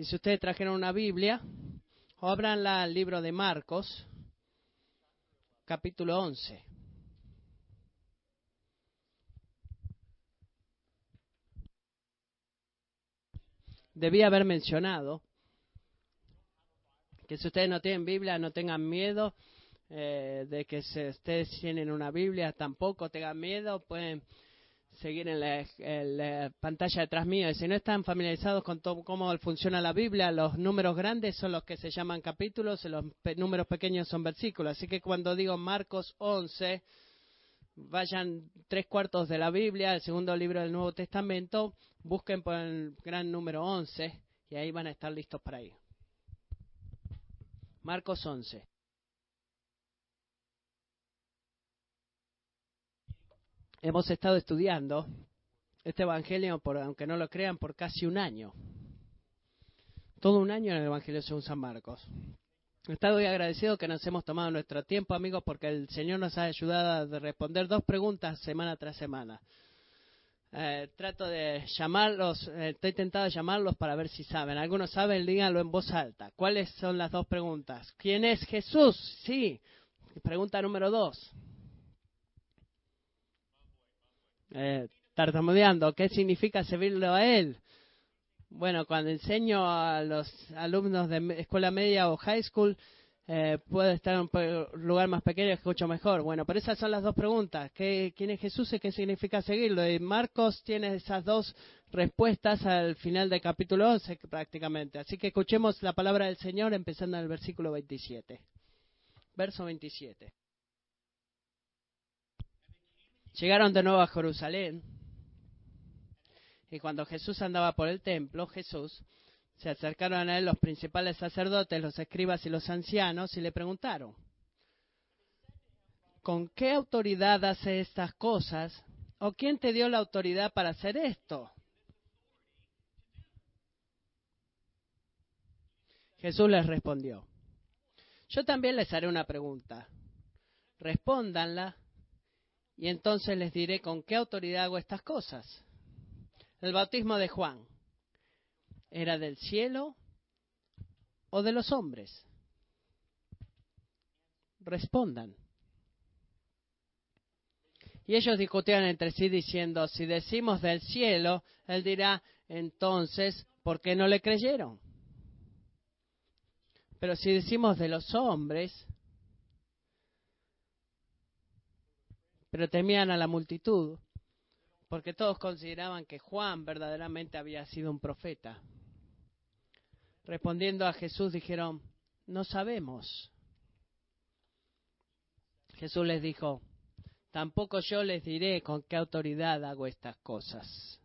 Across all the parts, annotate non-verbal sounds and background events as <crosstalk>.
Y si ustedes trajeron una Biblia, abranla al libro de Marcos, capítulo 11. Debía haber mencionado que si ustedes no tienen Biblia, no tengan miedo eh, de que si ustedes tienen una Biblia, tampoco tengan miedo, pueden seguir en la, pantalla detrás mío. Y si no están familiarizados con cómo funciona la Biblia, los números grandes son los que se llaman capítulos y los números pequeños son versículos. Así que cuando digo Marcos 11, vayan tres cuartos de la Biblia, el segundo libro del Nuevo Testamento, busquen por el gran número 11 y ahí van a estar listos para ir. Marcos 11. Hemos estado estudiando este Evangelio, por, aunque no lo crean, por casi un año. Todo un año en el Evangelio según San Marcos. He estado muy agradecido que nos hemos tomado nuestro tiempo, amigos, porque el Señor nos ha ayudado a responder dos preguntas semana tras semana. Eh, trato de llamarlos, eh, estoy tentado de llamarlos para ver si saben. Algunos saben, díganlo en voz alta. ¿Cuáles son las dos preguntas? ¿Quién es Jesús? Sí. Pregunta número dos. Eh, tartamudeando, ¿qué significa servirlo a Él? Bueno, cuando enseño a los alumnos de escuela media o high school, eh, puede estar en un lugar más pequeño, escucho mejor. Bueno, pero esas son las dos preguntas. ¿Qué, ¿Quién es Jesús y qué significa seguirlo? Y Marcos tiene esas dos respuestas al final del capítulo 11 prácticamente. Así que escuchemos la palabra del Señor empezando en el versículo 27. Verso 27. Llegaron de nuevo a Jerusalén y cuando Jesús andaba por el templo, Jesús, se acercaron a él los principales sacerdotes, los escribas y los ancianos y le preguntaron, ¿con qué autoridad hace estas cosas? ¿O quién te dio la autoridad para hacer esto? Jesús les respondió, yo también les haré una pregunta. Respóndanla y entonces les diré con qué autoridad hago estas cosas. El bautismo de Juan, ¿era del cielo o de los hombres? Respondan. Y ellos discutían entre sí diciendo, si decimos del cielo, él dirá, entonces, ¿por qué no le creyeron? Pero si decimos de los hombres, pero temían a la multitud, porque todos consideraban que Juan verdaderamente había sido un profeta. Respondiendo a Jesús dijeron, no sabemos. Jesús les dijo, tampoco yo les diré con qué autoridad hago estas cosas.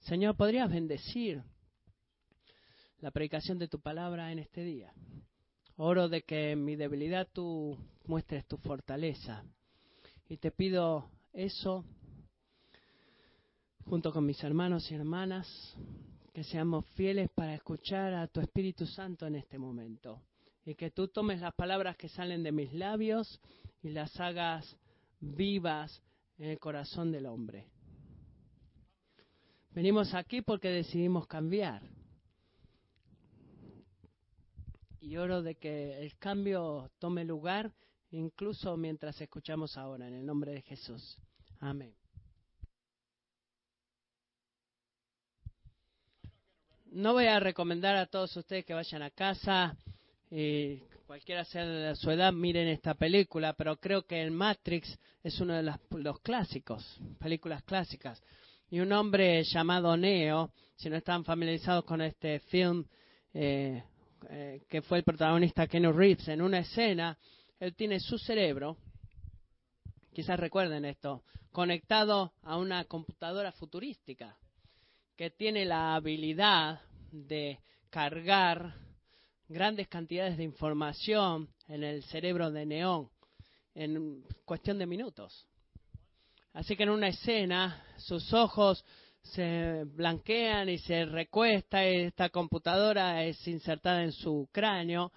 Señor, ¿podrías bendecir la predicación de tu palabra en este día? Oro de que en mi debilidad tú muestres tu fortaleza. Y te pido eso junto con mis hermanos y hermanas, que seamos fieles para escuchar a tu Espíritu Santo en este momento. Y que tú tomes las palabras que salen de mis labios y las hagas vivas en el corazón del hombre. Venimos aquí porque decidimos cambiar y oro de que el cambio tome lugar incluso mientras escuchamos ahora, en el nombre de Jesús. Amén. No voy a recomendar a todos ustedes que vayan a casa y cualquiera sea de su edad miren esta película, pero creo que el Matrix es uno de los, clásicos, películas clásicas. Y un hombre llamado Neo, si no están familiarizados con este film, eh, eh, que fue el protagonista Ken Reeves, en una escena, él tiene su cerebro, quizás recuerden esto, conectado a una computadora futurística, que tiene la habilidad de cargar grandes cantidades de información en el cerebro de Neón en cuestión de minutos. Así que en una escena sus ojos se blanquean y se recuesta y esta computadora es insertada en su cráneo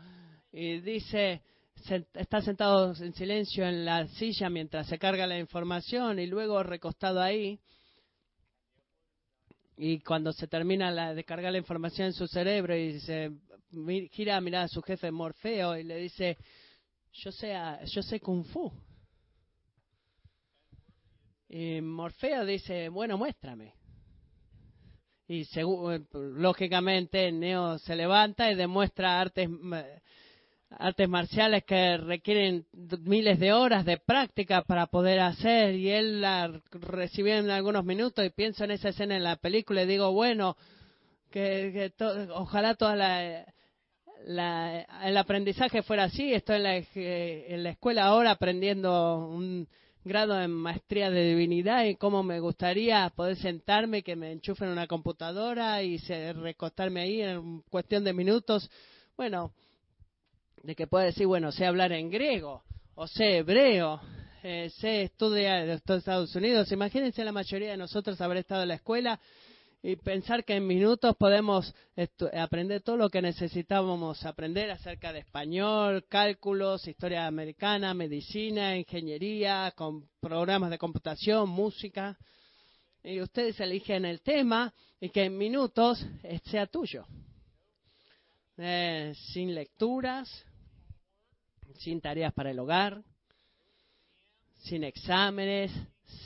y dice está sentado en silencio en la silla mientras se carga la información y luego recostado ahí y cuando se termina la, de cargar la información en su cerebro y se gira a mirar a su jefe Morfeo y le dice, yo sé, yo sé kung fu. Y Morfeo dice, bueno, muéstrame. Y lógicamente Neo se levanta y demuestra artes artes marciales que requieren miles de horas de práctica para poder hacer y él la recibió en algunos minutos y pienso en esa escena en la película y digo, bueno, que, ojalá toda la, el aprendizaje fuera así. Estoy en la, en la escuela ahora aprendiendo un grado en maestría de divinidad y cómo me gustaría poder sentarme, que me enchufen una computadora y se, recostarme ahí en cuestión de minutos. Bueno, de que pueda decir, bueno, sé hablar en griego o sé hebreo, eh, sé estudiar en Estados Unidos. Imagínense la mayoría de nosotros haber estado en la escuela y pensar que en minutos podemos aprender todo lo que necesitábamos aprender acerca de español, cálculos, historia americana, medicina, ingeniería, con programas de computación, música. Y ustedes eligen el tema y que en minutos sea tuyo. Eh, sin lecturas, sin tareas para el hogar, sin exámenes,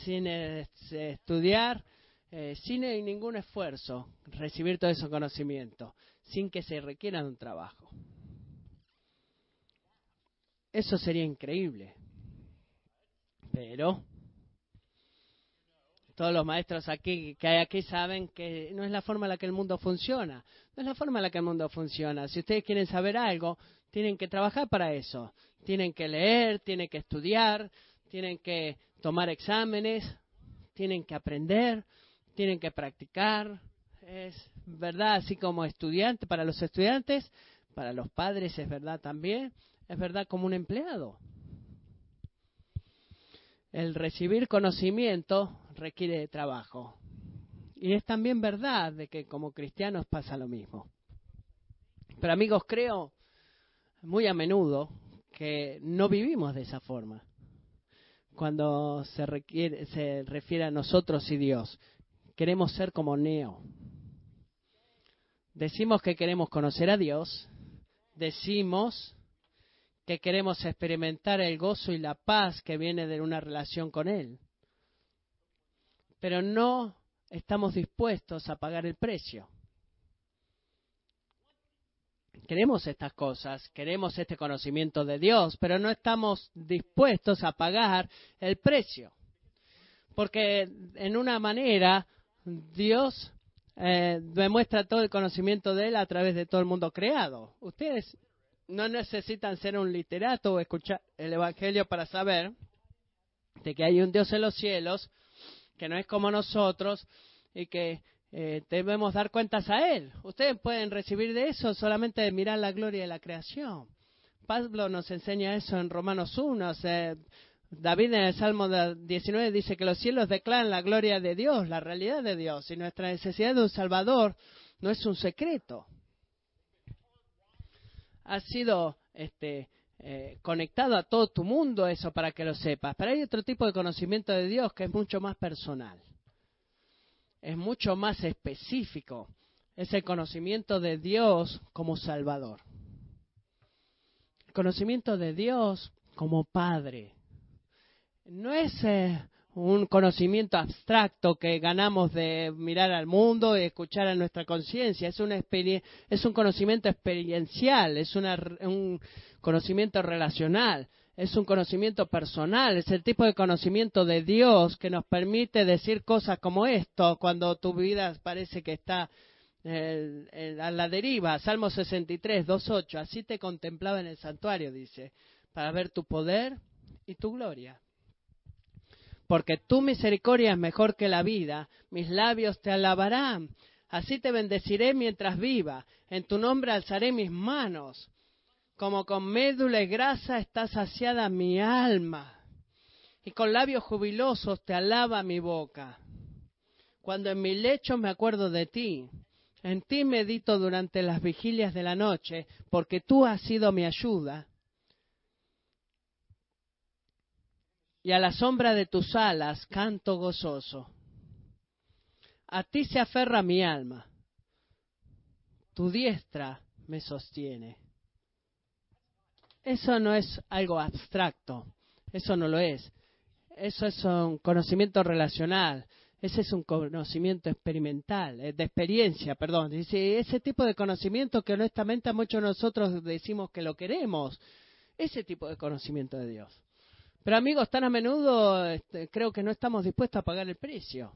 sin eh, estudiar, eh, sin ningún esfuerzo, recibir todo ese conocimiento, sin que se requiera un trabajo. Eso sería increíble. Pero todos los maestros aquí que hay aquí saben que no es la forma en la que el mundo funciona. No es la forma en la que el mundo funciona. Si ustedes quieren saber algo, tienen que trabajar para eso. Tienen que leer, tienen que estudiar, tienen que tomar exámenes, tienen que aprender, tienen que practicar. Es verdad, así como estudiante, para los estudiantes, para los padres es verdad también, es verdad como un empleado. El recibir conocimiento requiere trabajo. Y es también verdad de que como cristianos pasa lo mismo. Pero amigos, creo muy a menudo que no vivimos de esa forma. Cuando se, requiere, se refiere a nosotros y Dios, queremos ser como Neo. Decimos que queremos conocer a Dios, decimos que queremos experimentar el gozo y la paz que viene de una relación con Él, pero no estamos dispuestos a pagar el precio queremos estas cosas, queremos este conocimiento de Dios, pero no estamos dispuestos a pagar el precio. Porque en una manera Dios eh, demuestra todo el conocimiento de Él a través de todo el mundo creado. Ustedes no necesitan ser un literato o escuchar el Evangelio para saber de que hay un Dios en los cielos que no es como nosotros y que eh, debemos dar cuentas a Él. Ustedes pueden recibir de eso solamente de mirar la gloria de la creación. Pablo nos enseña eso en Romanos 1. David en el Salmo 19 dice que los cielos declaran la gloria de Dios, la realidad de Dios, y nuestra necesidad de un Salvador no es un secreto. Ha sido este, eh, conectado a todo tu mundo eso para que lo sepas. Pero hay otro tipo de conocimiento de Dios que es mucho más personal es mucho más específico. Es el conocimiento de Dios como Salvador. El conocimiento de Dios como Padre. No es eh, un conocimiento abstracto que ganamos de mirar al mundo y escuchar a nuestra conciencia. Es, es un conocimiento experiencial, es un conocimiento relacional es un conocimiento personal, es el tipo de conocimiento de Dios que nos permite decir cosas como esto cuando tu vida parece que está eh, a la deriva. Salmo 63, 2.8, así te contemplaba en el santuario, dice, para ver tu poder y tu gloria. Porque tu misericordia es mejor que la vida, mis labios te alabarán. Así te bendeciré mientras viva, en tu nombre alzaré mis manos como con médula y grasa está saciada mi alma, y con labios jubilosos te alaba mi boca. Cuando en mi lecho me acuerdo de ti, en ti medito durante las vigilias de la noche, porque tú has sido mi ayuda. Y a la sombra de tus alas canto gozoso. a ti se aferra mi alma, tu diestra me sostiene. Eso no es algo abstracto, eso no lo es. Eso es un conocimiento relacional, ese es un conocimiento experimental, eh, de experiencia, perdón. Dice, ese tipo de conocimiento que honestamente a muchos de nosotros decimos que lo queremos, ese tipo de conocimiento de Dios. Pero amigos, tan a menudo este, creo que no estamos dispuestos a pagar el precio.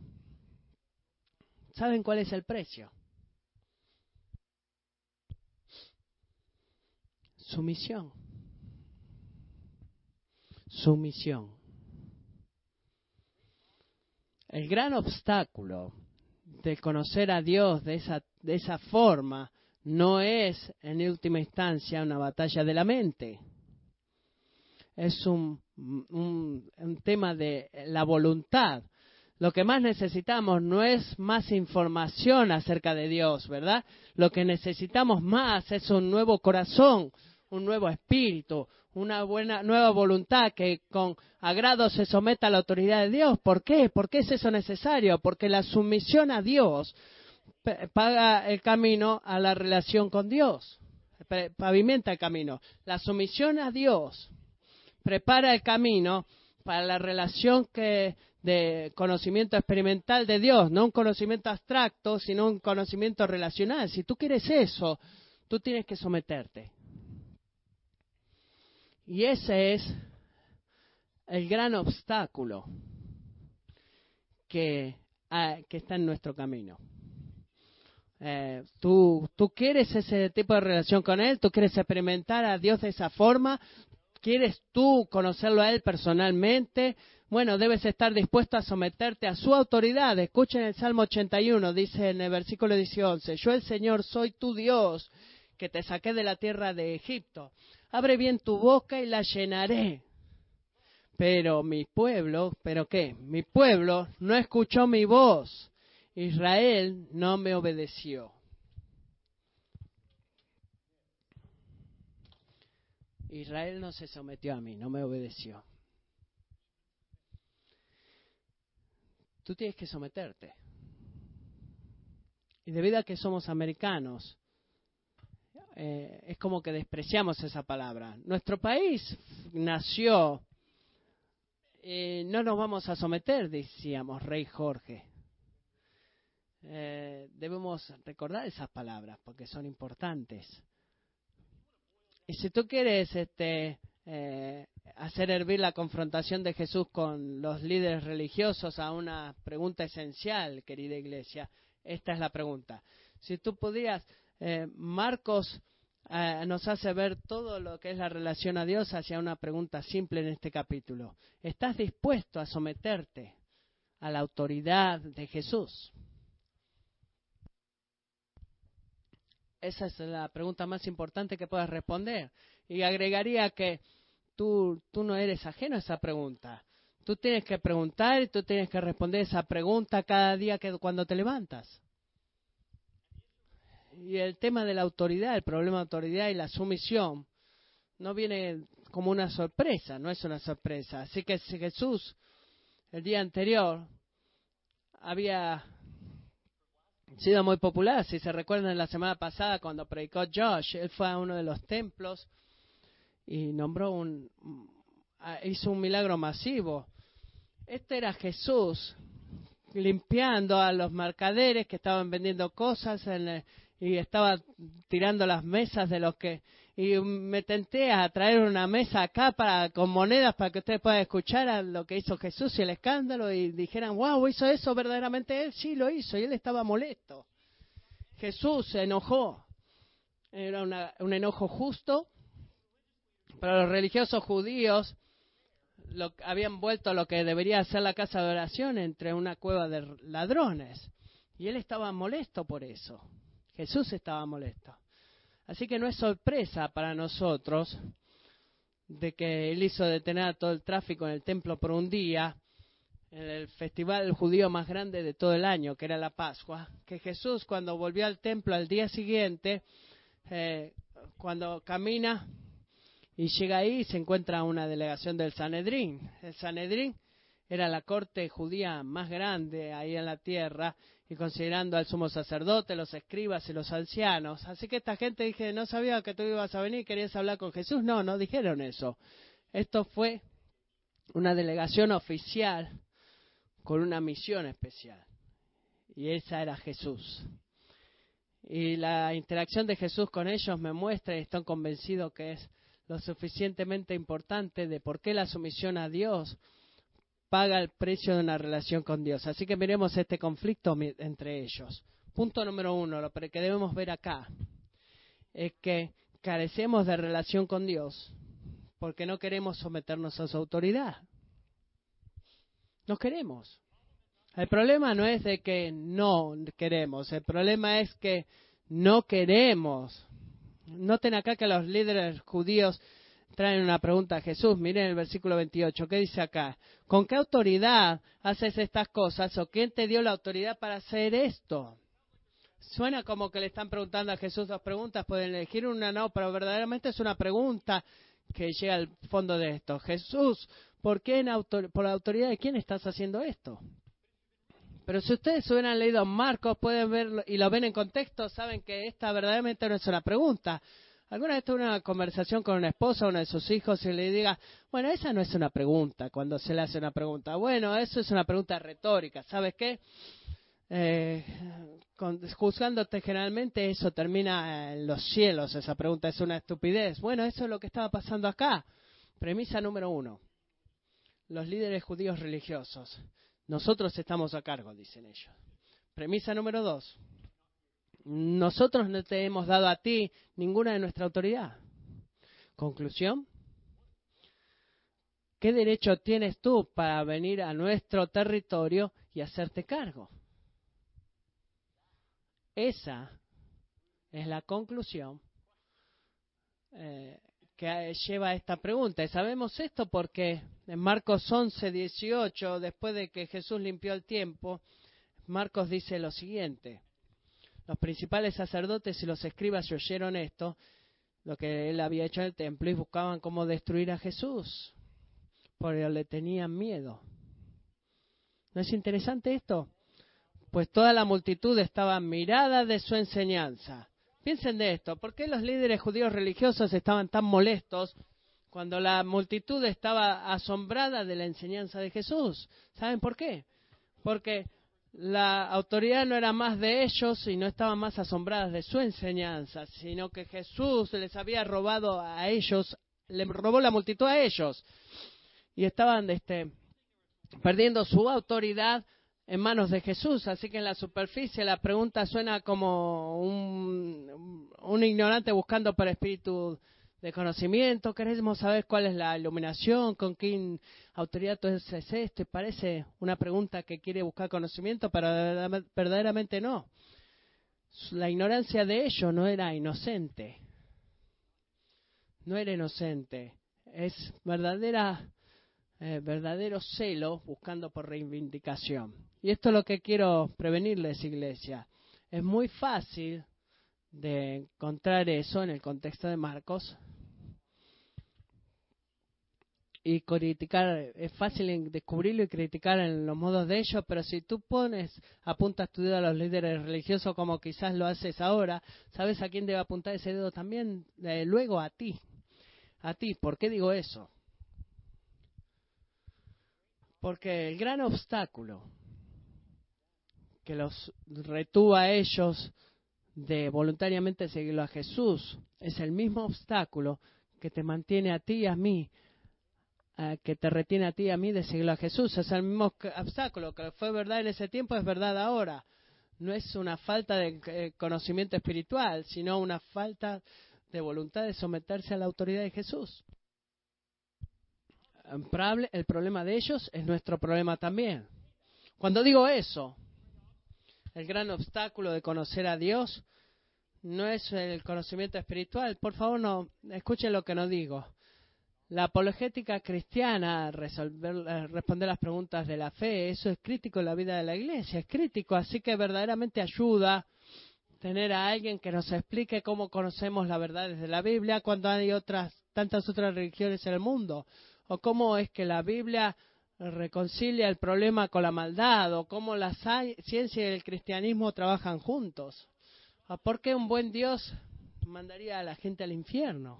¿Saben cuál es el precio? Sumisión. Sumisión. El gran obstáculo de conocer a Dios de esa, de esa forma no es, en última instancia, una batalla de la mente. Es un, un, un tema de la voluntad. Lo que más necesitamos no es más información acerca de Dios, ¿verdad? Lo que necesitamos más es un nuevo corazón, un nuevo espíritu, una buena nueva voluntad que con agrado se someta a la autoridad de Dios. ¿Por qué? ¿Por qué es eso necesario? Porque la sumisión a Dios paga el camino a la relación con Dios, pavimenta el camino. La sumisión a Dios prepara el camino para la relación que de conocimiento experimental de Dios, no un conocimiento abstracto, sino un conocimiento relacional. Si tú quieres eso, tú tienes que someterte. Y ese es el gran obstáculo que, ah, que está en nuestro camino. Eh, tú, tú quieres ese tipo de relación con Él, tú quieres experimentar a Dios de esa forma, quieres tú conocerlo a Él personalmente, bueno, debes estar dispuesto a someterte a su autoridad. Escuchen el Salmo 81, dice en el versículo 18, yo el Señor soy tu Dios, que te saqué de la tierra de Egipto abre bien tu boca y la llenaré. Pero mi pueblo, ¿pero qué? Mi pueblo no escuchó mi voz. Israel no me obedeció. Israel no se sometió a mí, no me obedeció. Tú tienes que someterte. Y debido a que somos americanos, eh, es como que despreciamos esa palabra. Nuestro país nació, eh, no nos vamos a someter, decíamos, Rey Jorge. Eh, debemos recordar esas palabras porque son importantes. Y si tú quieres este, hacer hervir la confrontación de Jesús con los líderes religiosos a una pregunta esencial, querida iglesia, esta es la pregunta. Si tú pudieras eh, Marcos eh, nos hace ver todo lo que es la relación a Dios hacia una pregunta simple en este capítulo. ¿Estás dispuesto a someterte a la autoridad de Jesús? Esa es la pregunta más importante que puedas responder. Y agregaría que tú, tú no eres ajeno a esa pregunta. Tú tienes que preguntar y tú tienes que responder esa pregunta cada día que cuando te levantas y el tema de la autoridad, el problema de autoridad y la sumisión, no viene como una sorpresa, no es una sorpresa. Así que Jesús, el día anterior, había sido muy popular. Si se recuerdan la semana pasada cuando predicó Josh, él fue a uno de los templos y nombró un, hizo un milagro masivo. Este era Jesús limpiando a los mercaderes que estaban vendiendo cosas y estaba tirando las mesas de los que y me tenté a traer una mesa acá para con monedas para que ustedes puedan escuchar lo que hizo Jesús y el escándalo y dijeran, wow, hizo eso verdaderamente él, sí lo hizo y él estaba molesto. Jesús se enojó, era un enojo justo, pero los religiosos judíos lo, habían vuelto lo que debería ser la casa de oración entre una cueva de ladrones y él estaba molesto por eso. Jesús estaba molesto. Así que no es sorpresa para nosotros de que él hizo detener todo el tráfico en el templo por un día, en el festival judío más grande de todo el año, que era la Pascua, que Jesús cuando volvió al templo al día siguiente, eh, cuando camina y llega ahí, se encuentra una delegación del Sanedrín. El Sanedrín era la corte judía más grande ahí en la tierra, y considerando al sumo sacerdote, los escribas y los ancianos. Así que esta gente dije, no sabía que tú ibas a venir, querías hablar con Jesús. No, no dijeron eso. Esto fue una delegación oficial con una misión especial. Y esa era Jesús. Y la interacción de Jesús con ellos me muestra y están convencidos que es lo suficientemente importante de por qué la sumisión a Dios paga el precio de una relación con Dios. Así que miremos este conflicto entre ellos. Punto número uno, lo que debemos ver acá es que carecemos de relación con Dios porque no queremos someternos a su autoridad. No queremos. El problema no es de que no queremos, el problema es que no queremos. Noten acá que los líderes judíos traen una pregunta a Jesús. Miren el versículo 28. ¿Qué dice acá? ¿Con qué autoridad haces estas cosas? ¿O quién te dio la autoridad para hacer esto? Suena como que le están preguntando a Jesús dos preguntas. Pueden elegir una, no, pero verdaderamente es una pregunta que llega al fondo de esto. Jesús, ¿por, qué por la autoridad de quién estás haciendo esto? Pero si ustedes hubieran leído Marcos, pueden verlo y lo ven en contexto, saben que esta verdaderamente no es una pregunta. ¿Alguna vez tuve una conversación con una esposa, uno de sus hijos, y le diga, bueno, esa no es una pregunta, cuando se le hace una pregunta. Bueno, eso es una pregunta retórica, ¿sabes qué? Eh, juzgándote generalmente, eso termina en los cielos, esa pregunta es una estupidez. Bueno, eso es lo que estaba pasando acá. Premisa número uno. Los líderes judíos religiosos. Nosotros estamos a cargo, dicen ellos. Premisa número dos nosotros no te hemos dado a ti ninguna de nuestra autoridad. Conclusión. ¿Qué derecho tienes tú para venir a nuestro territorio y hacerte cargo? Esa es la conclusión eh, que lleva a esta pregunta. Y sabemos esto porque en Marcos 11, 18, después de que Jesús limpió el tiempo, Marcos dice lo siguiente. Los principales sacerdotes y los escribas oyeron esto, lo que él había hecho en el templo, y buscaban cómo destruir a Jesús, porque le tenían miedo. ¿No es interesante esto? Pues toda la multitud estaba mirada de su enseñanza. Piensen de esto, ¿por qué los líderes judíos religiosos estaban tan molestos cuando la multitud estaba asombrada de la enseñanza de Jesús? ¿Saben por qué? Porque la autoridad no era más de ellos y no estaban más asombradas de su enseñanza, sino que Jesús les había robado a ellos, le robó la multitud a ellos y estaban este, perdiendo su autoridad en manos de Jesús. Así que en la superficie la pregunta suena como un, un ignorante buscando por espíritu de conocimiento, queremos saber cuál es la iluminación, con qué autoridad es esto, y parece una pregunta que quiere buscar conocimiento, pero verdaderamente no. La ignorancia de ellos no era inocente, no era inocente, es verdadera, eh, verdadero celo buscando por reivindicación. Y esto es lo que quiero prevenirles, iglesia. Es muy fácil de encontrar eso en el contexto de Marcos, y criticar, es fácil descubrirlo y criticar en los modos de ellos, pero si tú pones, apuntas tu dedo a los líderes religiosos como quizás lo haces ahora, ¿sabes a quién debe apuntar ese dedo también? Eh, luego a ti. A ti. ¿Por qué digo eso? Porque el gran obstáculo que los retuvo a ellos de voluntariamente seguirlo a Jesús es el mismo obstáculo que te mantiene a ti y a mí que te retiene a ti y a mí de seguir a Jesús. Es el mismo obstáculo que fue verdad en ese tiempo, es verdad ahora. No es una falta de eh, conocimiento espiritual, sino una falta de voluntad de someterse a la autoridad de Jesús. El problema de ellos es nuestro problema también. Cuando digo eso, el gran obstáculo de conocer a Dios no es el conocimiento espiritual. Por favor, no escuchen lo que no digo. La apologética cristiana, resolver, eh, responder las preguntas de la fe, eso es crítico en la vida de la iglesia, es crítico, así que verdaderamente ayuda tener a alguien que nos explique cómo conocemos la verdad desde la Biblia cuando hay otras tantas otras religiones en el mundo, o cómo es que la Biblia reconcilia el problema con la maldad o cómo la ciencia y el cristianismo trabajan juntos. ¿Por qué un buen Dios mandaría a la gente al infierno?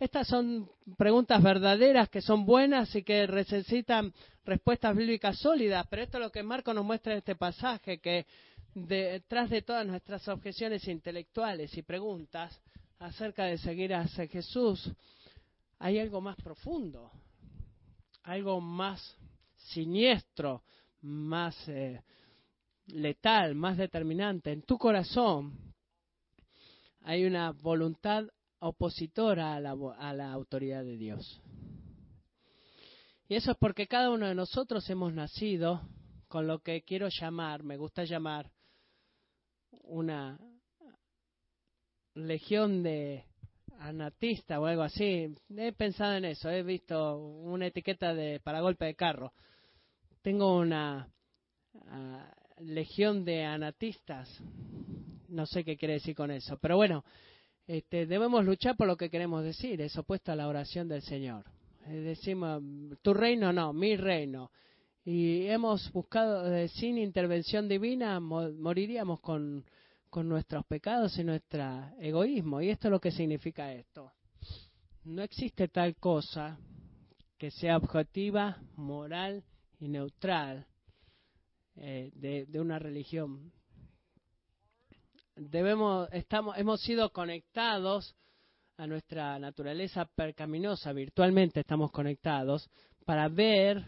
Estas son preguntas verdaderas que son buenas y que necesitan respuestas bíblicas sólidas, pero esto es lo que Marco nos muestra en este pasaje, que detrás de todas nuestras objeciones intelectuales y preguntas acerca de seguir a Jesús, hay algo más profundo, algo más siniestro, más eh, letal, más determinante. En tu corazón hay una voluntad opositora a la, a la autoridad de Dios. Y eso es porque cada uno de nosotros hemos nacido con lo que quiero llamar, me gusta llamar, una legión de anatista o algo así. He pensado en eso, he visto una etiqueta de para golpe de carro. Tengo una ah, legión de anatistas. No sé qué quiere decir con eso, pero bueno, este, debemos luchar por lo que queremos decir, es opuesto a la oración del Señor. Eh, decimos, tu reino no, mi reino. Y hemos buscado, eh, sin intervención divina, moriríamos con, con nuestros pecados y nuestro egoísmo. Y esto es lo que significa esto. No existe tal cosa que sea objetiva, moral y neutral eh, de, de una religión debemos, estamos, hemos sido conectados a nuestra naturaleza percaminosa, virtualmente estamos conectados para ver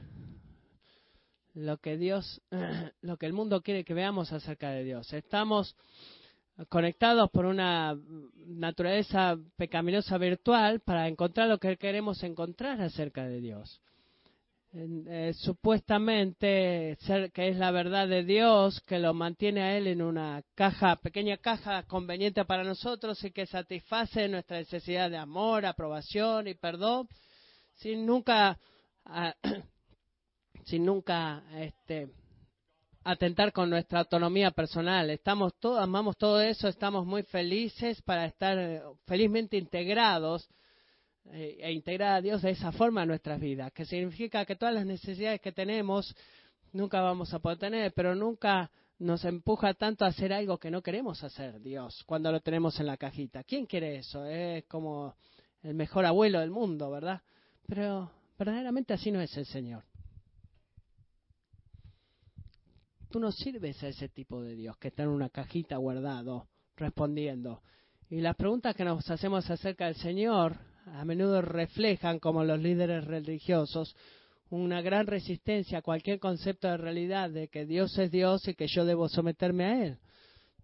lo que Dios, <clears throat> lo que el mundo quiere que veamos acerca de Dios. Estamos conectados por una naturaleza pecaminosa virtual para encontrar lo que queremos encontrar acerca de Dios. Eh, supuestamente ser, que es la verdad de Dios que lo mantiene a él en una caja, pequeña caja conveniente para nosotros y que satisface nuestra necesidad de amor, aprobación y perdón, sin nunca, ah, <clears throat> sin nunca este, atentar con nuestra autonomía personal. Estamos todos, amamos todo eso, estamos muy felices para estar eh, felizmente integrados e integrar a Dios de esa forma en nuestras vidas, que significa que todas las necesidades que tenemos nunca vamos a poder tener, pero nunca nos empuja tanto a hacer algo que no queremos hacer, Dios, cuando lo tenemos en la cajita. ¿Quién quiere eso? Es como el mejor abuelo del mundo, ¿verdad? Pero verdaderamente así no es el Señor. Tú no sirves a ese tipo de Dios que está en una cajita guardado, respondiendo. Y las preguntas que nos hacemos acerca del Señor a menudo reflejan, como los líderes religiosos, una gran resistencia a cualquier concepto de realidad de que Dios es Dios y que yo debo someterme a Él.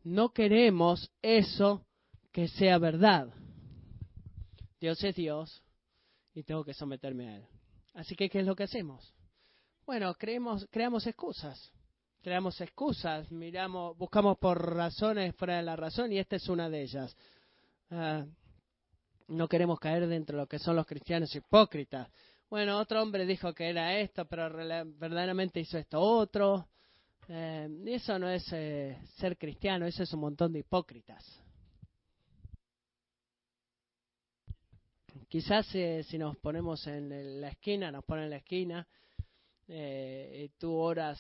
No queremos eso que sea verdad. Dios es Dios y tengo que someterme a Él. Así que, ¿qué es lo que hacemos? Bueno, creemos, creamos excusas. Creamos excusas, miramos, buscamos por razones fuera de la razón y esta es una de ellas. Ah, no queremos caer dentro de lo que son los cristianos hipócritas. Bueno, otro hombre dijo que era esto, pero verdaderamente hizo esto otro. Eh, eso no es eh, ser cristiano, eso es un montón de hipócritas. Quizás eh, si nos ponemos en la esquina, nos ponen en la esquina, y tú oras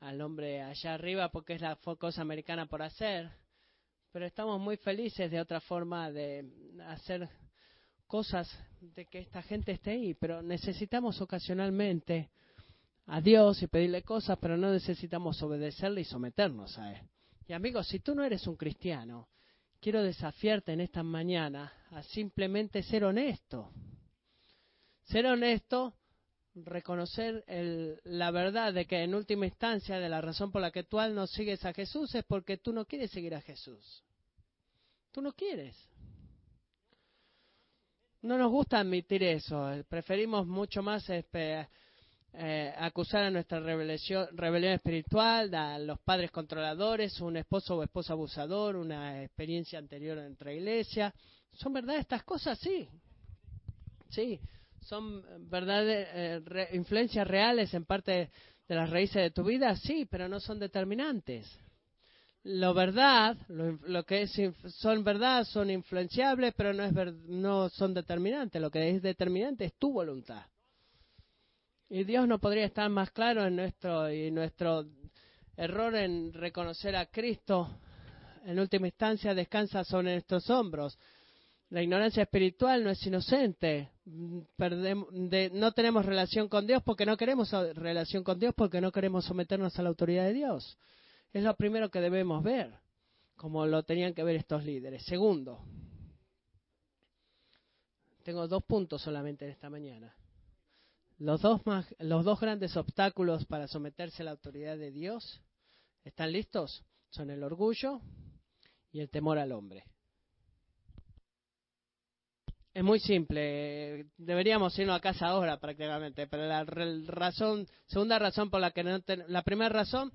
al hombre allá arriba porque es la cosa americana por hacer, pero estamos muy felices de otra forma de hacer cosas de que esta gente esté ahí, pero necesitamos ocasionalmente a Dios y pedirle cosas, pero no necesitamos obedecerle y someternos a Él. Y amigos, si tú no eres un cristiano, quiero desafiarte en esta mañana a simplemente ser honesto. Ser honesto, reconocer el, la verdad de que en última instancia de la razón por la que tú no sigues a Jesús es porque tú no quieres seguir a Jesús. Tú no quieres. No nos gusta admitir eso. Preferimos mucho más este, eh, acusar a nuestra rebelión, rebelión espiritual, a los padres controladores, un esposo o esposa abusador, una experiencia anterior en nuestra iglesia. ¿Son verdad estas cosas? Sí. Sí. ¿Son verdad eh, influencias reales en parte de las raíces de tu vida? Sí, pero no son determinantes lo verdad, lo, que es, son verdad, son influenciables, pero no, es no son determinantes. Lo que es determinante es tu voluntad. Y Dios no podría estar más claro en nuestro y nuestro error en reconocer a Cristo en última instancia descansa sobre nuestros hombros. La ignorancia espiritual no es inocente. no tenemos relación con Dios porque no queremos relación con Dios porque no queremos someternos a la autoridad de Dios. Es lo primero que debemos ver, como lo tenían que ver estos líderes. Segundo, tengo dos puntos solamente en esta mañana. Los dos, los dos grandes obstáculos para someterse a la autoridad de Dios, ¿están listos? Son el orgullo y el temor al hombre. Es muy simple. Deberíamos irnos a casa ahora prácticamente, pero la razón, segunda razón por la que no la primera razón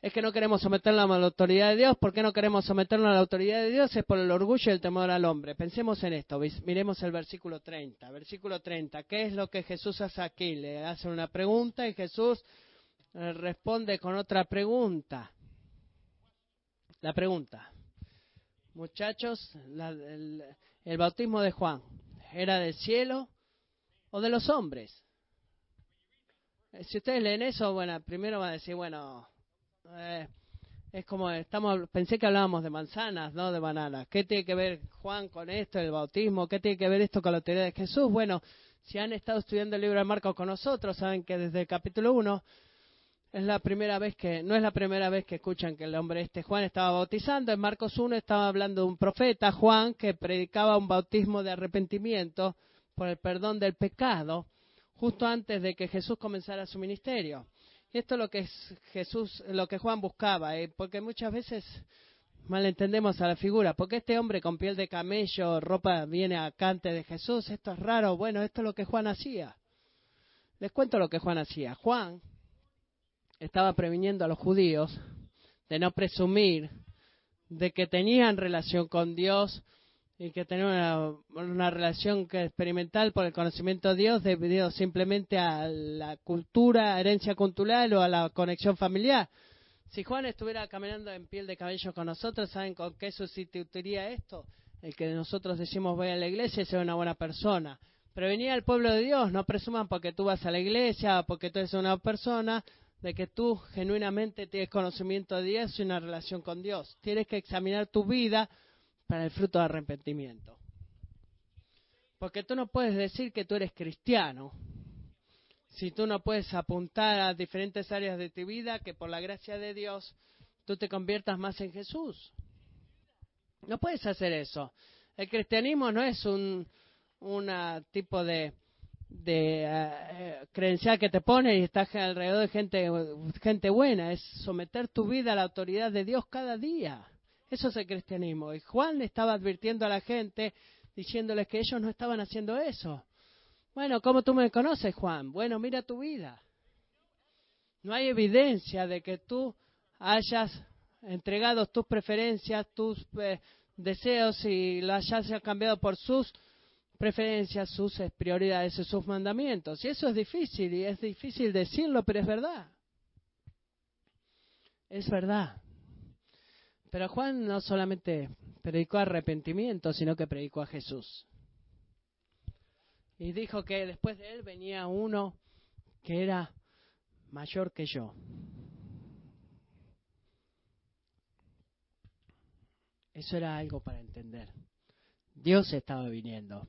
es que no queremos someternos a la autoridad de Dios. ¿Por qué no queremos someternos a la autoridad de Dios? Es por el orgullo y el temor al hombre. Pensemos en esto. Miremos el versículo 30. Versículo 30. ¿Qué es lo que Jesús hace aquí? Le hace una pregunta y Jesús eh, responde con otra pregunta. La pregunta. Muchachos, el, bautismo de Juan, ¿era del cielo o de los hombres? Eh, si ustedes leen eso, bueno, primero van a decir, bueno, eh, es como estamos, pensé que hablábamos de manzanas, no de bananas. ¿Qué tiene que ver Juan con esto, el bautismo? ¿Qué tiene que ver esto con la autoridad de Jesús? Bueno, si han estado estudiando el libro de Marcos con nosotros, saben que desde el capítulo 1 es la primera vez que, no es la primera vez que escuchan que el hombre este Juan estaba bautizando. En Marcos 1 estaba hablando de un profeta, Juan, que predicaba un bautismo de arrepentimiento por el perdón del pecado, justo antes de que Jesús comenzara su ministerio. Y esto es lo que Jesús, lo que Juan buscaba, ¿eh? porque muchas veces malentendemos a la figura, porque este hombre con piel de camello, ropa viene a cante de Jesús, esto es raro, bueno, esto es lo que Juan hacía. Les cuento lo que Juan hacía. Juan estaba previniendo a los judíos de no presumir de que tenían relación con Dios y que tenían una, relación que experimental por el conocimiento de Dios debido simplemente a la cultura, herencia cultural o a la conexión familiar. Si Juan estuviera caminando en piel de cabello con nosotros, ¿saben con qué sustituiría esto? El que nosotros decimos voy a la iglesia y soy una buena persona. Prevenía al pueblo de Dios, no presuman porque tú vas a la iglesia, porque tú eres una persona, de que tú genuinamente tienes conocimiento de Dios y una relación con Dios. Tienes que examinar tu vida para el fruto de arrepentimiento. Porque tú no puedes decir que tú eres cristiano si tú no puedes apuntar a diferentes áreas de tu vida que por la gracia de Dios tú te conviertas más en Jesús. No puedes hacer eso. El cristianismo no es un tipo de de uh, que te pone y estás alrededor de gente, gente buena, es someter tu vida a la autoridad de Dios cada día. Eso es el cristianismo. Y Juan estaba advirtiendo a la gente, diciéndoles que ellos no estaban haciendo eso. Bueno, ¿cómo tú me conoces, Juan? Bueno, mira tu vida. No hay evidencia de que tú hayas entregado tus preferencias, tus eh, deseos y las hayas cambiado por sus preferencias, sus prioridades y sus mandamientos. Y eso es difícil, y es difícil decirlo, pero es verdad. Es verdad. Pero Juan no solamente predicó arrepentimiento, sino que predicó a Jesús. Y dijo que después de él venía uno que era mayor que yo. Eso era algo para entender. Dios estaba viniendo.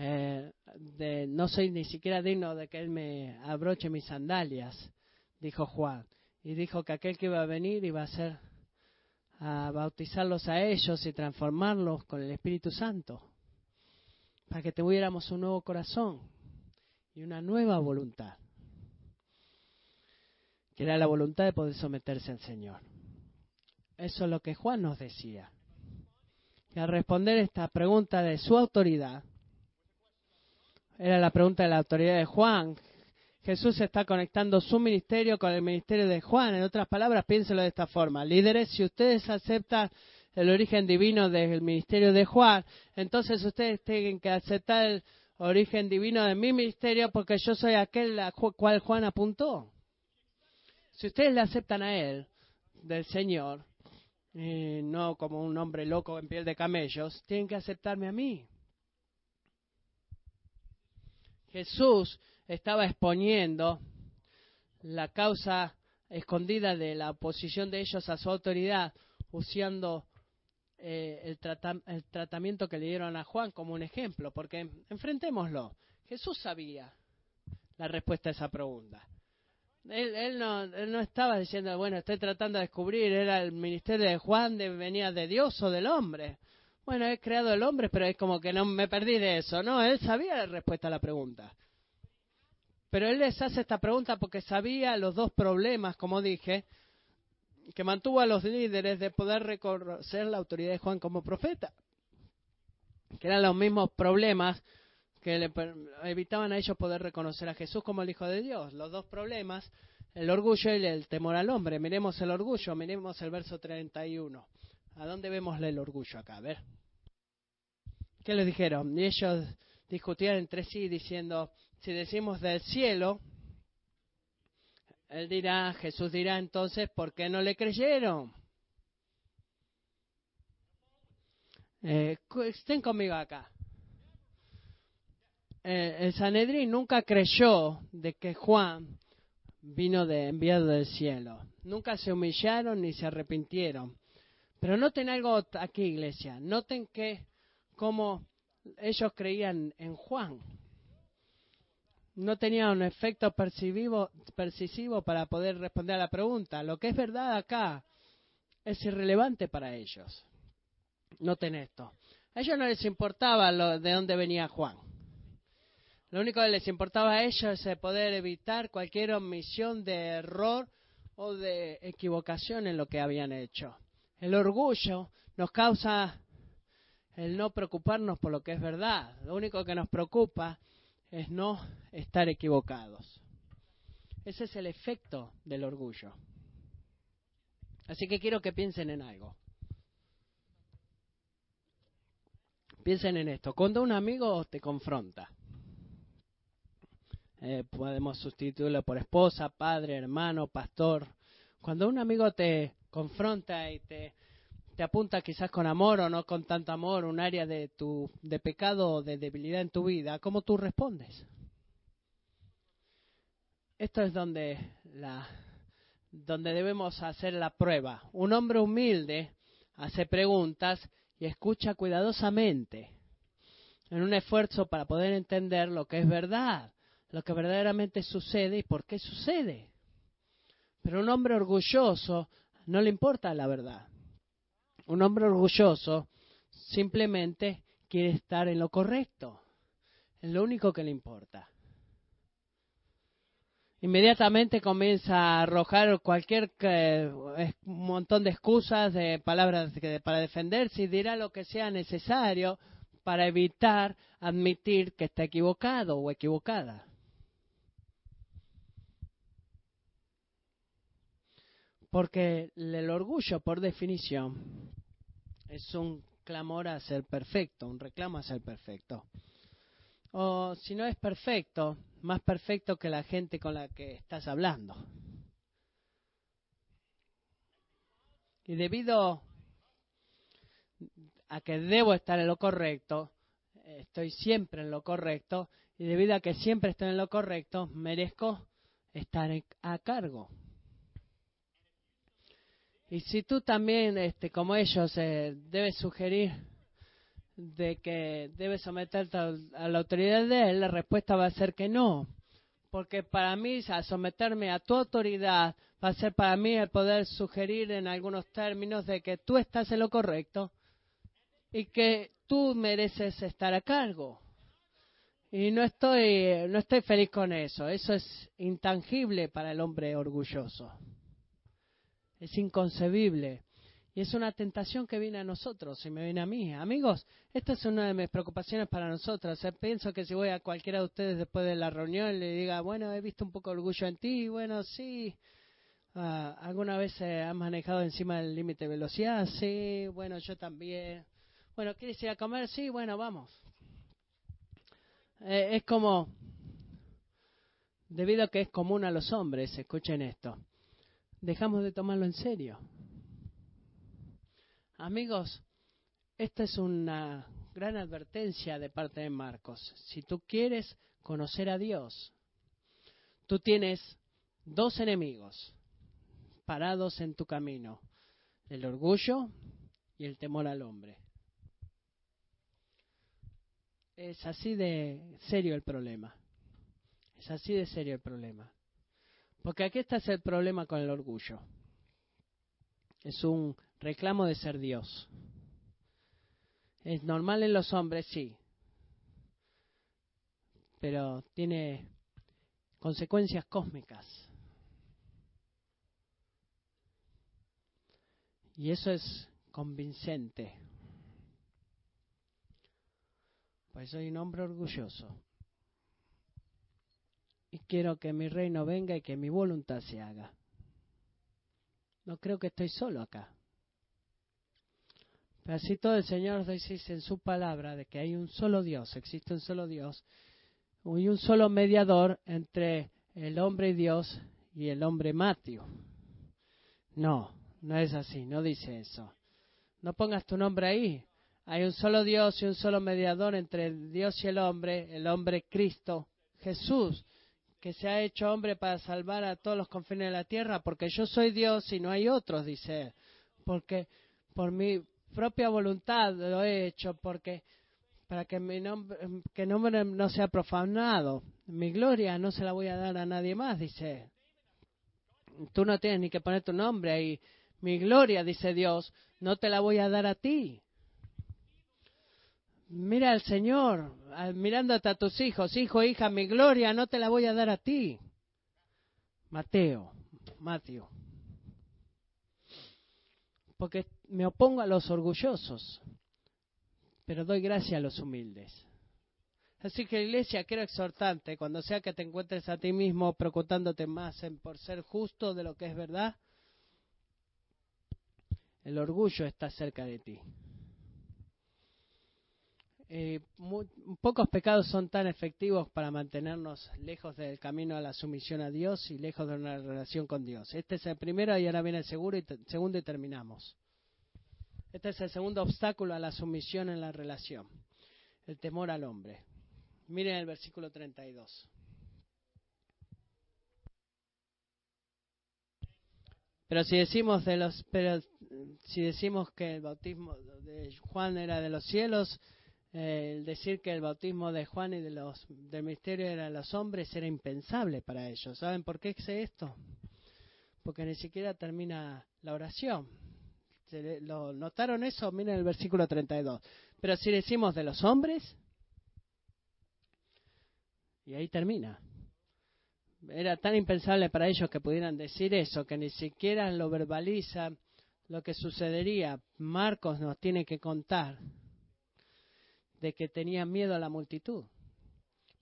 Eh, de, no soy ni siquiera digno de que él me abroche mis sandalias, dijo Juan. Y dijo que aquel que iba a venir iba a ser a bautizarlos a ellos y transformarlos con el Espíritu Santo, para que tuviéramos un nuevo corazón y una nueva voluntad, que era la voluntad de poder someterse al Señor. Eso es lo que Juan nos decía. Y al responder esta pregunta de su autoridad, era la pregunta de la autoridad de Juan. Jesús está conectando su ministerio con el ministerio de Juan. En otras palabras, piénselo de esta forma. Líderes, si ustedes aceptan el origen divino del ministerio de Juan, entonces ustedes tienen que aceptar el origen divino de mi ministerio porque yo soy aquel al cual Juan apuntó. Si ustedes le aceptan a él, del Señor, eh, no como un hombre loco en piel de camellos, tienen que aceptarme a mí. Jesús estaba exponiendo la causa escondida de la oposición de ellos a su autoridad, usando eh, el, el, tratamiento que le dieron a Juan como un ejemplo, porque enfrentémoslo. Jesús sabía la respuesta a esa pregunta. Él, no, no, estaba diciendo, bueno, estoy tratando de descubrir, era el ministerio de Juan, de, venía de Dios o del hombre. Bueno, he creado el hombre, pero es como que no me perdí de eso. No, él sabía la respuesta a la pregunta. Pero él les hace esta pregunta porque sabía los dos problemas, como dije, que mantuvo a los líderes de poder reconocer la autoridad de Juan como profeta, que eran los mismos problemas que le evitaban a ellos poder reconocer a Jesús como el Hijo de Dios. Los dos problemas, el orgullo y el temor al hombre. Miremos el orgullo, miremos el verso 31. ¿A dónde vemos el orgullo acá? A ver. ¿Qué les dijeron? Y ellos discutían entre sí diciendo, si decimos del cielo, él dirá, Jesús dirá entonces, ¿por qué no le creyeron? Eh, estén conmigo acá. Eh, el Sanedrín nunca creyó de que Juan vino de enviado del cielo. Nunca se humillaron ni se arrepintieron. Pero noten algo aquí, iglesia. Noten que como ellos creían en Juan no tenía un efecto percisivo para poder responder a la pregunta. Lo que es verdad acá es irrelevante para ellos. Noten esto. A ellos no les importaba lo, de dónde venía Juan. Lo único que les importaba a ellos es poder evitar cualquier omisión de error o de equivocación en lo que habían hecho. El orgullo nos causa el no preocuparnos por lo que es verdad. Lo único que nos preocupa es no estar equivocados. Ese es el efecto del orgullo. Así que quiero que piensen en algo. Piensen en esto. Cuando un amigo te confronta, eh, podemos sustituirlo por esposa, padre, hermano, pastor. Cuando un amigo te confronta y te te apunta quizás con amor o no con tanto amor un área de tu de pecado o de debilidad en tu vida, ¿cómo tú respondes? Esto es donde la donde debemos hacer la prueba. Un hombre humilde hace preguntas y escucha cuidadosamente en un esfuerzo para poder entender lo que es verdad, lo que verdaderamente sucede y por qué sucede. Pero un hombre orgulloso no le importa la verdad. Un hombre orgulloso simplemente quiere estar en lo correcto. Es lo único que le importa. Inmediatamente comienza a arrojar cualquier un montón de excusas, de palabras para defenderse y dirá lo que sea necesario para evitar admitir que está equivocado o equivocada. Porque el orgullo, por definición, es un clamor a ser perfecto, un reclamo a ser perfecto. O si no es perfecto, más perfecto que la gente con la que estás hablando. Y debido a que debo estar en lo correcto, estoy siempre en lo correcto, y debido a que siempre estoy en lo correcto, merezco estar a cargo. Y si tú también, este, como ellos, eh, debes sugerir de que debes someterte a la autoridad de él, la respuesta va a ser que no. Porque para mí, someterme a tu autoridad, va a ser para mí el poder sugerir en algunos términos de que tú estás en lo correcto y que tú mereces estar a cargo. Y no estoy, no estoy feliz con eso. Eso es intangible para el hombre orgulloso. Es inconcebible. Y es una tentación que viene a nosotros y me viene a mí. Amigos, esta es una de mis preocupaciones para nosotros. pienso que si voy a cualquiera de ustedes después de la reunión le diga, bueno, he visto un poco orgullo en ti, bueno, sí. Ah, ¿Alguna vez has manejado encima del límite de velocidad? Sí, bueno, yo también. Bueno, ¿quieres ir a comer? Sí, bueno, vamos. Eh, es como, debido a que es común a los hombres, escuchen esto dejamos de tomarlo en serio. Amigos, esta es una gran advertencia de parte de Marcos. Si tú quieres conocer a Dios, tú tienes dos enemigos parados en tu camino, el orgullo y el temor al hombre. Es así de serio el problema. Es así de serio el problema. Porque aquí está el problema con el orgullo. Es un reclamo de ser Dios. Es normal en los hombres, sí. Pero tiene consecuencias cósmicas. Y eso es convincente. Pues soy un hombre orgulloso. Y quiero que mi reino venga y que mi voluntad se haga. No creo que estoy solo acá. Pero así todo el Señor dice en su palabra de que hay un solo Dios, existe un solo Dios y un solo mediador entre el hombre y Dios y el hombre Mateo. No, no es así, no dice eso. No pongas tu nombre ahí. Hay un solo Dios y un solo mediador entre Dios y el hombre, el hombre Cristo, Jesús, que se ha hecho hombre para salvar a todos los confines de la tierra, porque yo soy Dios y no hay otros, dice. Porque por mi propia voluntad lo he hecho, porque para que mi nombre, que nombre no sea profanado. Mi gloria no se la voy a dar a nadie más, dice. Tú no tienes ni que poner tu nombre ahí. Mi gloria, dice Dios, no te la voy a dar a ti. Mira al Señor, mirándote a tus hijos, hijo, hija, mi gloria no te la voy a dar a ti. Mateo, Mateo. Porque me opongo a los orgullosos pero doy gracia a los humildes. Así que iglesia, quiero exhortarte, cuando sea que te encuentres a ti mismo preocupándote más en por ser justo de lo que es verdad, el orgullo está cerca de ti. Eh, pocos pecados son tan efectivos para mantenernos lejos del camino a la sumisión a Dios y lejos de una relación con Dios. Este es el primero y ahora viene el segundo y, segundo y terminamos. Este es el segundo obstáculo a la sumisión en la relación, el temor al hombre. Miren el versículo 32. Pero si pero si decimos que el bautismo de Juan era de los cielos, el decir que el bautismo de Juan y de los del misterio era de los hombres era impensable para ellos. ¿Saben por qué sé esto? Porque ni siquiera termina la oración. ¿Lo notaron eso? Miren el versículo 32. Pero si decimos de los hombres, y ahí termina. Era tan impensable para ellos que pudieran decir eso, que ni siquiera lo verbaliza lo que sucedería. Marcos nos tiene que contar de que tenía miedo a la multitud,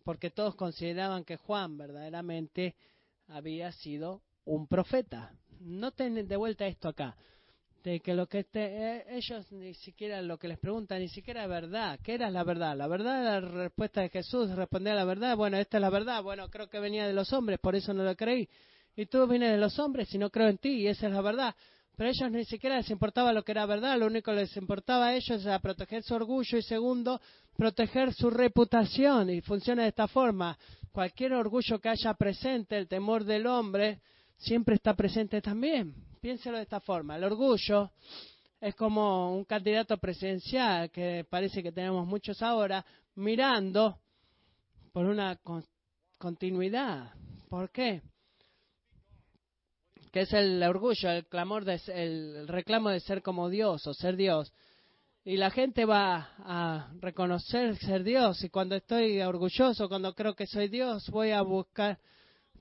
porque todos consideraban que Juan verdaderamente había sido un profeta. Noten de vuelta esto acá que lo que eh, ellos ni siquiera lo que les preguntan ni siquiera es verdad. ¿Qué era la verdad? La verdad la respuesta de Jesús, respondía a la verdad. Bueno, esta es la verdad. Bueno, creo que venía de los hombres, por eso no lo creí. Y tú vienes de los hombres y no creo en ti, y esa es la verdad. Pero ellos ni siquiera les importaba lo que era verdad, lo único que les importaba a ellos era proteger su orgullo y segundo, proteger su reputación. Y funciona de esta forma. Cualquier orgullo que haya presente, el temor del hombre, siempre está presente también. Piénselo de esta forma. El orgullo es como un candidato presidencial, que parece que tenemos muchos ahora, mirando por una continuidad. ¿Por qué? Que es el orgullo, el clamor, de, el reclamo de ser como Dios o ser Dios. Y la gente va a reconocer ser Dios. Y cuando estoy orgulloso, cuando creo que soy Dios, voy a buscar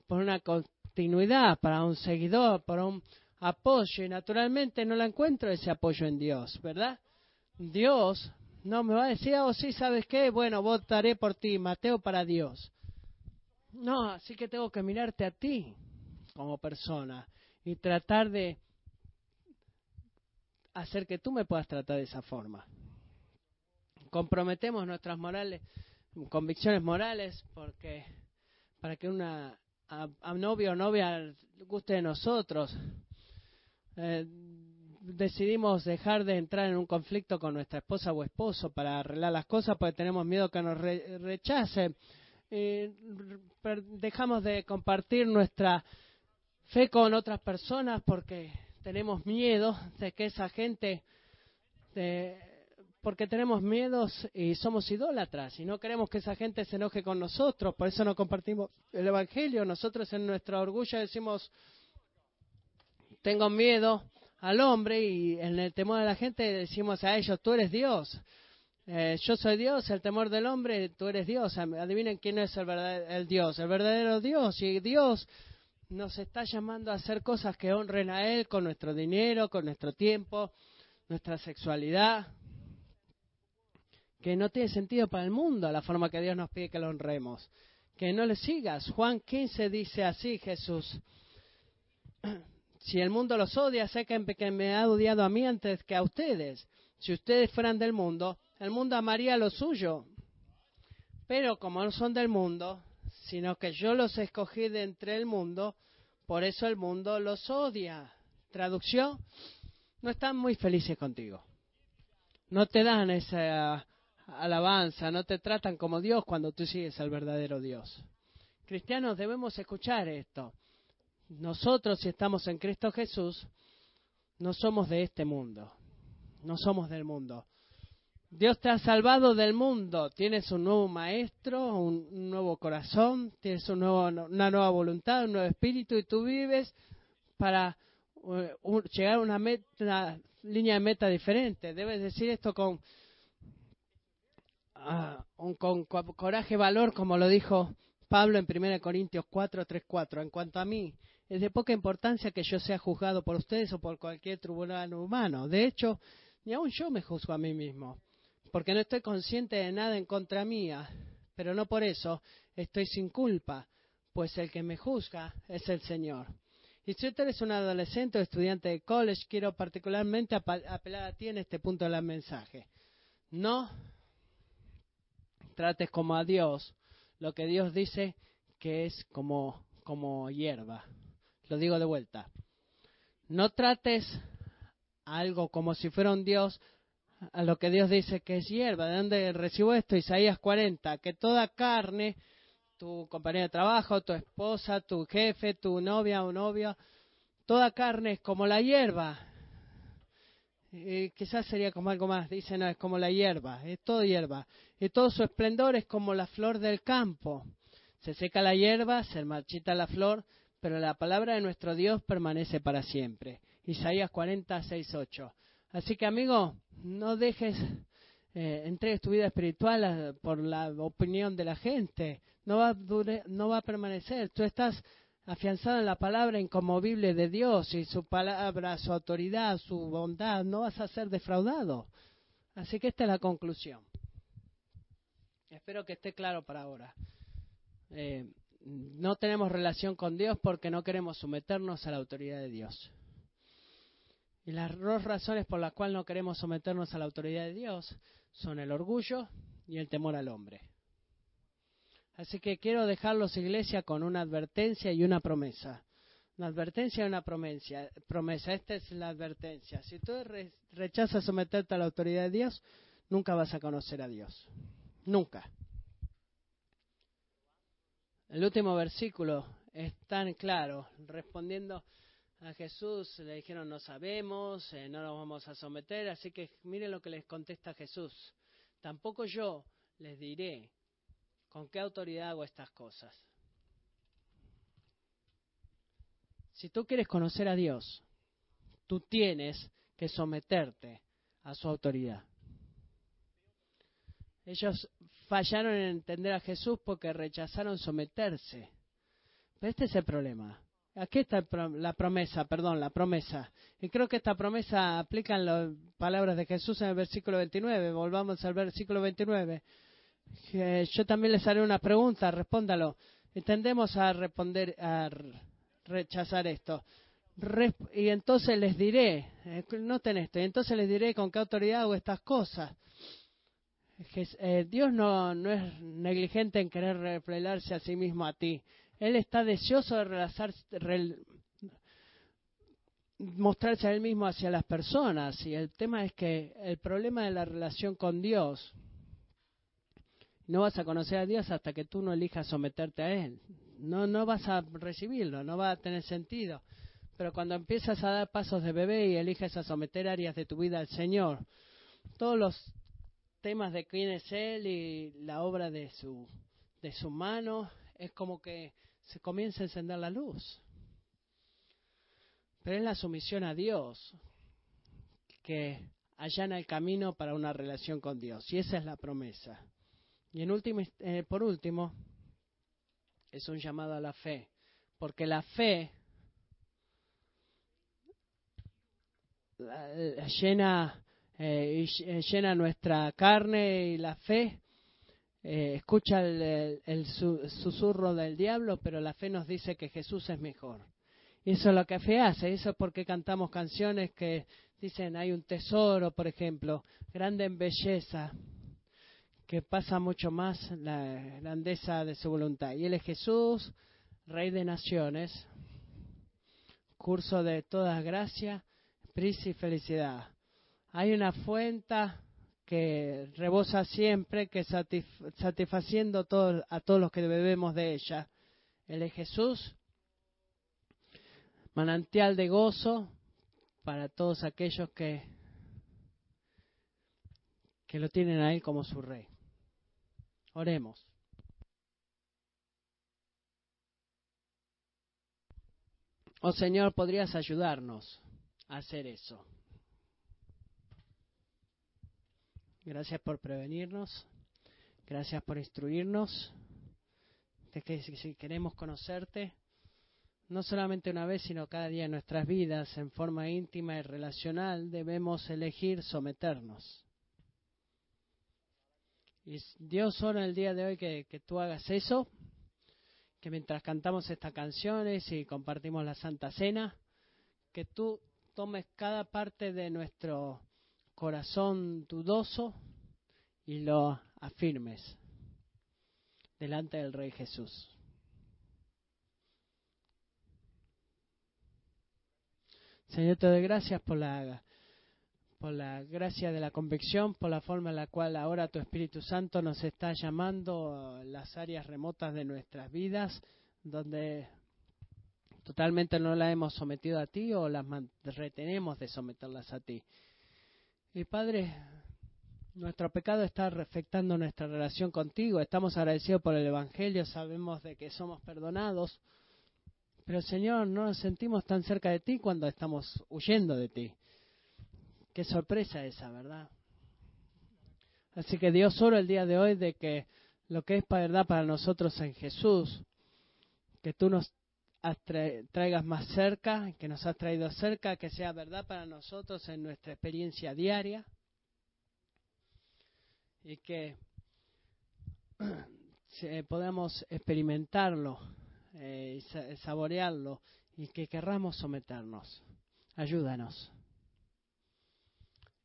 por una continuidad, para un seguidor, para un apoyo y naturalmente no la encuentro ese apoyo en Dios, ¿verdad? Dios no me va a decir, oh sí, ¿sabes qué? Bueno, votaré por ti, Mateo para Dios. No, así que tengo que mirarte a ti como persona y tratar de hacer que tú me puedas tratar de esa forma. Comprometemos nuestras morales, convicciones morales, porque para que una a novio o novia guste de nosotros, eh, decidimos dejar de entrar en un conflicto con nuestra esposa o esposo para arreglar las cosas porque tenemos miedo que nos rechacen. eh, dejamos de compartir nuestra fe con otras personas porque tenemos miedo de que esa gente, porque tenemos miedos y somos idólatras y no queremos que esa gente se enoje con nosotros, por eso no compartimos el Evangelio. Nosotros en nuestro orgullo decimos, tengo miedo al hombre y en el temor de la gente decimos a ellos, tú eres Dios. Eh, yo soy Dios, el temor del hombre, tú eres Dios. Adivinen quién es el, verdadero, el Dios, el verdadero Dios. Y Dios nos está llamando a hacer cosas que honren a Él con nuestro dinero, con nuestro tiempo, nuestra sexualidad, que no tiene sentido para el mundo la forma que Dios nos pide que lo honremos. Que no le sigas. Juan 15 dice así, Jesús. Si el mundo los odia, sé que me ha odiado a mí antes que a ustedes. Si ustedes fueran del mundo, el mundo amaría lo suyo. Pero como no son del mundo, sino que yo los escogí de entre el mundo, por eso el mundo los odia. Traducción, no están muy felices contigo. No te dan esa alabanza, no te tratan como Dios cuando tú sigues al verdadero Dios. Cristianos debemos escuchar esto. Nosotros, si estamos en Cristo Jesús, no somos de este mundo, no somos del mundo. Dios te ha salvado del mundo. Tienes un nuevo maestro, un nuevo corazón, tienes un nuevo, una nueva voluntad, un nuevo espíritu y tú vives para eh, llegar a una, meta, línea de meta diferente. Debes decir esto con, ah, con coraje, valor, como lo dijo Pablo en 1 Corintios 4, 3, 4. En cuanto a mí, es de poca importancia que yo sea juzgado por ustedes o por cualquier tribunal humano. De hecho, ni aun yo me juzgo a mí mismo porque no estoy consciente de nada en contra mía, pero no por eso estoy sin culpa, pues el que me juzga es el Señor. Y si usted es un adolescente o estudiante de college, quiero particularmente apelar a ti en este punto del mensaje. No trates como a Dios lo que Dios dice que es como, como hierba. Lo digo de vuelta. No trates algo como si fuera un Dios a lo que Dios dice que es hierba. ¿De dónde recibo esto? Isaías 40, que toda carne, tu compañera de trabajo, tu esposa, tu jefe, tu novia o novio, toda carne es como la hierba. Y quizás sería como algo más, dice, no, es como la hierba, es todo hierba. Y todo su esplendor es como la flor del campo. Se seca la hierba, se marchita la flor, pero la palabra de nuestro Dios permanece para siempre. Isaías 40, 6, 8. Así que, amigo, no dejes, eh, entregues tu vida espiritual por la opinión de la gente. No va, no va a permanecer. Tú estás afianzado en la palabra inconmovible de Dios y su palabra, su autoridad, su bondad. No vas a ser defraudado. Así que esta es la conclusión. Espero que esté claro para ahora. Eh, no tenemos relación con Dios porque no queremos someternos a la autoridad de Dios. Y las dos razones por las cuales no queremos someternos a la autoridad de Dios son el orgullo y el temor al hombre. Así que quiero dejarlos, iglesia, con una advertencia y una promesa. Una advertencia y una promesa. promesa. Esta es la advertencia. Si tú rechazas someterte a la autoridad de Dios, nunca vas a conocer a Dios. Nunca. El último versículo es tan claro, respondiendo a Jesús le dijeron no sabemos, eh, no nos vamos a someter, así que miren lo que les contesta Jesús. Tampoco yo les diré con qué autoridad hago estas cosas. Si tú quieres conocer a Dios, tú tienes que someterte a su autoridad. Ellos fallaron en entender a Jesús porque rechazaron someterse. Pero este es el problema. Aquí está la promesa, perdón, la promesa. Y creo que esta promesa aplica en las palabras de Jesús en el versículo 29. Volvamos al versículo 29. Yo también les haré una pregunta, respóndalo. Entendemos a responder, a rechazar esto. y entonces les diré, eh, noten esto, y entonces les diré con qué autoridad hago estas cosas. Eh, Dios no, no es negligente en querer revelarse a sí mismo a ti. Él está deseoso de mostrarse a Él mismo hacia las personas. Y el tema es que el problema de la relación con Dios No vas a conocer a Dios hasta que tú no elijas someterte a Él. No, no vas a recibirlo, no va a tener sentido. Pero cuando empiezas a dar pasos de bebé y eliges a someter áreas de tu vida al Señor, todos los temas de quién es Él y la obra de su, de su mano, es como que se comienza a encender la luz. Pero es la sumisión a Dios que allana el camino para una relación con Dios. Y esa es la promesa. Y en último, eh, por último, es un llamado a la fe. Porque la fe llena, eh, eh, llena nuestra carne y la fe escucha el, susurro del diablo, pero la fe nos dice que Jesús es mejor. Y eso es lo que fe hace, eso es porque cantamos canciones que dicen hay un tesoro, por ejemplo, grande en belleza, que pasa mucho más la grandeza de su voluntad. Y Él es Jesús, Rey de Naciones, curso de toda gracia, prisa y felicidad. Hay una fuente que rebosa siempre, que satisfaciendo a todos los que bebemos de ella. Él es Jesús, manantial de gozo para todos aquellos que, que lo tienen a Él como su rey. Oremos. Oh Señor, ¿podrías ayudarnos a hacer eso? Gracias por prevenirnos. Gracias por instruirnos. De que si queremos conocerte, no solamente una vez, sino cada día en nuestras vidas, en forma íntima y relacional, debemos elegir someternos. Y Dios ora el día de hoy que, que tú hagas eso, que mientras cantamos estas canciones y compartimos la Santa Cena, que tú tomes cada parte de nuestro corazón dudoso y lo afirmes delante del Rey Jesús. Señor, te doy gracias por la, por la gracia de la convicción, por la forma en la cual ahora tu Espíritu Santo nos está llamando a las áreas remotas de nuestras vidas, donde totalmente no las hemos sometido a ti o las retenemos de someterlas a ti. Y Padre, nuestro pecado está afectando nuestra relación contigo. Estamos agradecidos por el Evangelio, sabemos de que somos perdonados pero Señor, no nos sentimos tan cerca de ti cuando estamos huyendo de ti. Qué sorpresa esa, ¿verdad? Así que Dios oro el día de hoy de que lo que es verdad para nosotros en Jesús, que tú nos traigas más cerca, que nos has traído cerca, que sea verdad para nosotros en nuestra experiencia diaria y que <clears throat> podamos experimentarlo eh, saborearlo y que querramos someternos. Ayúdanos.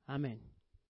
Amén.